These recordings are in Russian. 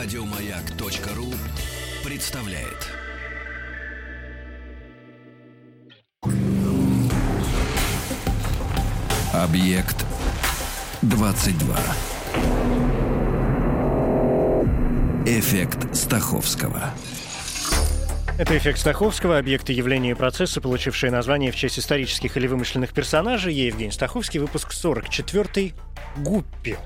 Радиомаяк.ру представляет. Объект 22. Эффект Стаховского. Это эффект Стаховского, объекты явления и процесса, получившие название в честь исторических или вымышленных персонажей. Я Евгений Стаховский, выпуск 44 «Гуппи».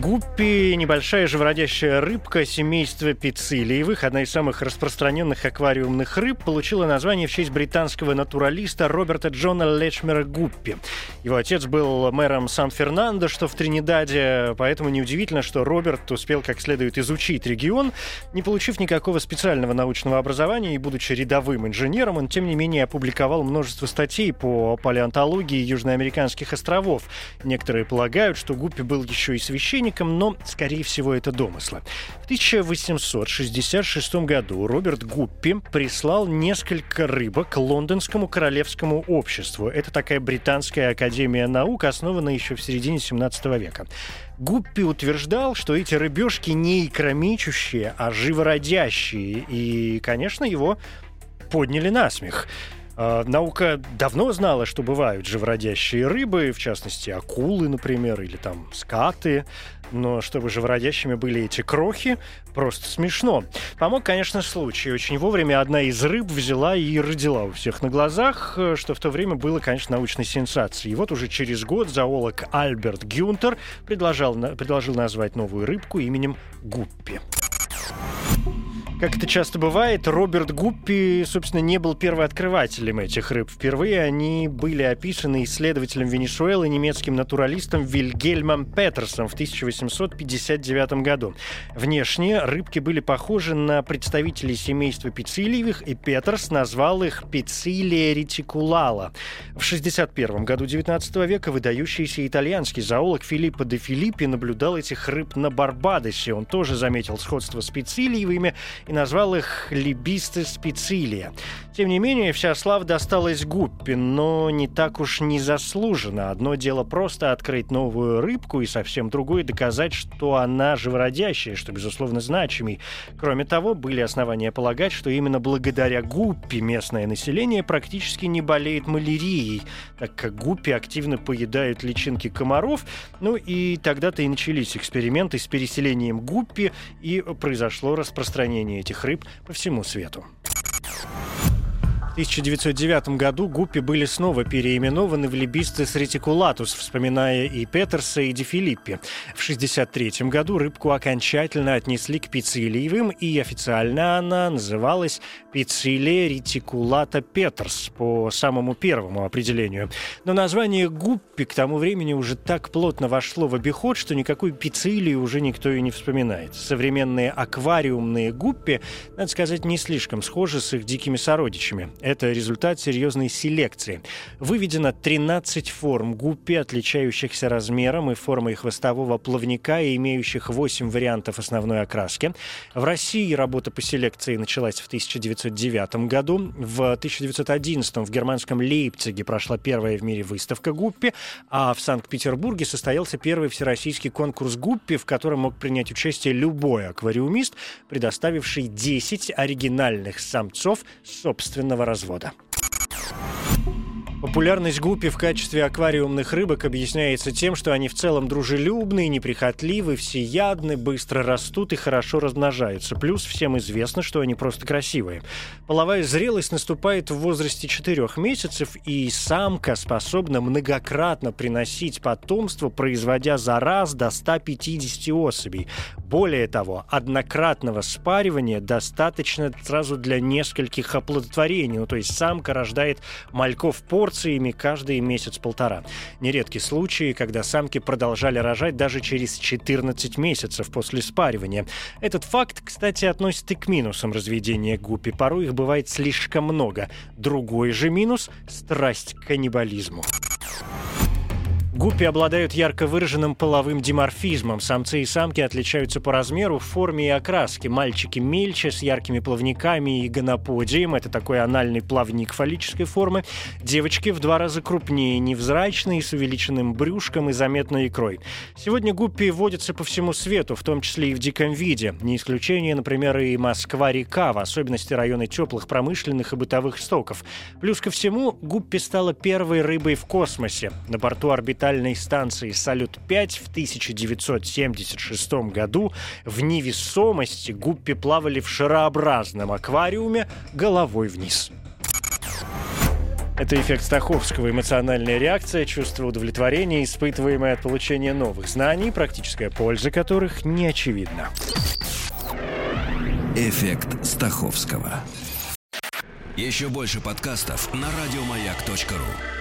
Гуппи – небольшая живородящая рыбка семейства пиццилиевых, одна из самых распространенных аквариумных рыб, получила название в честь британского натуралиста Роберта Джона Лечмера Гуппи. Его отец был мэром Сан-Фернандо, что в Тринидаде, поэтому неудивительно, что Роберт успел как следует изучить регион. Не получив никакого специального научного образования и будучи рядовым инженером, он, тем не менее, опубликовал множество статей по палеонтологии южноамериканских островов. Некоторые полагают, что Гуппи был еще и священником, художником, но, скорее всего, это домыслы. В 1866 году Роберт Гуппи прислал несколько рыбок Лондонскому королевскому обществу. Это такая британская академия наук, основанная еще в середине 17 века. Гуппи утверждал, что эти рыбешки не икромечущие, а живородящие. И, конечно, его подняли на смех. А, наука давно знала, что бывают живородящие рыбы, в частности, акулы, например, или там скаты. Но чтобы живородящими были эти крохи, просто смешно. Помог, конечно, случай. Очень вовремя одна из рыб взяла и родила у всех на глазах, что в то время было, конечно, научной сенсацией. И вот уже через год зоолог Альберт Гюнтер предложил, предложил назвать новую рыбку именем Гуппи. Как это часто бывает, Роберт Гуппи, собственно, не был первооткрывателем этих рыб. Впервые они были описаны исследователем Венесуэлы, немецким натуралистом Вильгельмом Петерсом в 1859 году. Внешне рыбки были похожи на представителей семейства пиццилиевых, и Петерс назвал их пиццилия ретикулала. В 61 году 19 века выдающийся итальянский зоолог Филиппо де Филиппи наблюдал этих рыб на Барбадосе. Он тоже заметил сходство с пиццилиевыми и назвал их «либисты специлия». Тем не менее, вся слава досталась Гуппи, но не так уж незаслуженно. Одно дело просто открыть новую рыбку, и совсем другое доказать, что она живородящая, что, безусловно, значимый. Кроме того, были основания полагать, что именно благодаря Гуппи местное население практически не болеет малярией, так как Гуппи активно поедают личинки комаров. Ну и тогда-то и начались эксперименты с переселением Гуппи, и произошло распространение этих рыб по всему свету. В 1909 году гуппи были снова переименованы в либистес ретикулатус, вспоминая и Петерса, и Ди Филиппи. В 1963 году рыбку окончательно отнесли к пиццилиевым, и официально она называлась пиццилия ретикулата Петерс по самому первому определению. Но название гуппи к тому времени уже так плотно вошло в обиход, что никакой пиццилии уже никто и не вспоминает. Современные аквариумные гуппи, надо сказать, не слишком схожи с их дикими сородичами. Это результат серьезной селекции. Выведено 13 форм гуппи, отличающихся размером и формой хвостового плавника и имеющих 8 вариантов основной окраски. В России работа по селекции началась в 1909 году. В 1911 в германском Лейпциге прошла первая в мире выставка гуппи, а в Санкт-Петербурге состоялся первый всероссийский конкурс гуппи, в котором мог принять участие любой аквариумист, предоставивший 10 оригинальных самцов собственного развода. Популярность гуппи в качестве аквариумных рыбок объясняется тем, что они в целом дружелюбные, неприхотливы, всеядны, быстро растут и хорошо размножаются. Плюс всем известно, что они просто красивые. Половая зрелость наступает в возрасте 4 месяцев, и самка способна многократно приносить потомство, производя за раз до 150 особей. Более того, однократного спаривания достаточно сразу для нескольких оплодотворений. Ну, то есть самка рождает мальков пор порциями каждый месяц-полтора. Нередки случаи, когда самки продолжали рожать даже через 14 месяцев после спаривания. Этот факт, кстати, относится и к минусам разведения гуппи. Порой их бывает слишком много. Другой же минус – страсть к каннибализму. Гуппи обладают ярко выраженным половым диморфизмом. Самцы и самки отличаются по размеру, форме и окраске. Мальчики мельче, с яркими плавниками и гоноподием. Это такой анальный плавник фаллической формы. Девочки в два раза крупнее, невзрачные, с увеличенным брюшком и заметной икрой. Сегодня гуппи водятся по всему свету, в том числе и в диком виде. Не исключение, например, и Москва-река, в особенности районы теплых промышленных и бытовых стоков. Плюс ко всему, гуппи стала первой рыбой в космосе. На борту орбитальной станции «Салют-5» в 1976 году в невесомости гуппи плавали в шарообразном аквариуме головой вниз. Это эффект Стаховского, эмоциональная реакция, чувство удовлетворения, испытываемое от получения новых знаний, практическая польза которых не очевидна. Эффект Стаховского. Еще больше подкастов на радиомаяк.ру.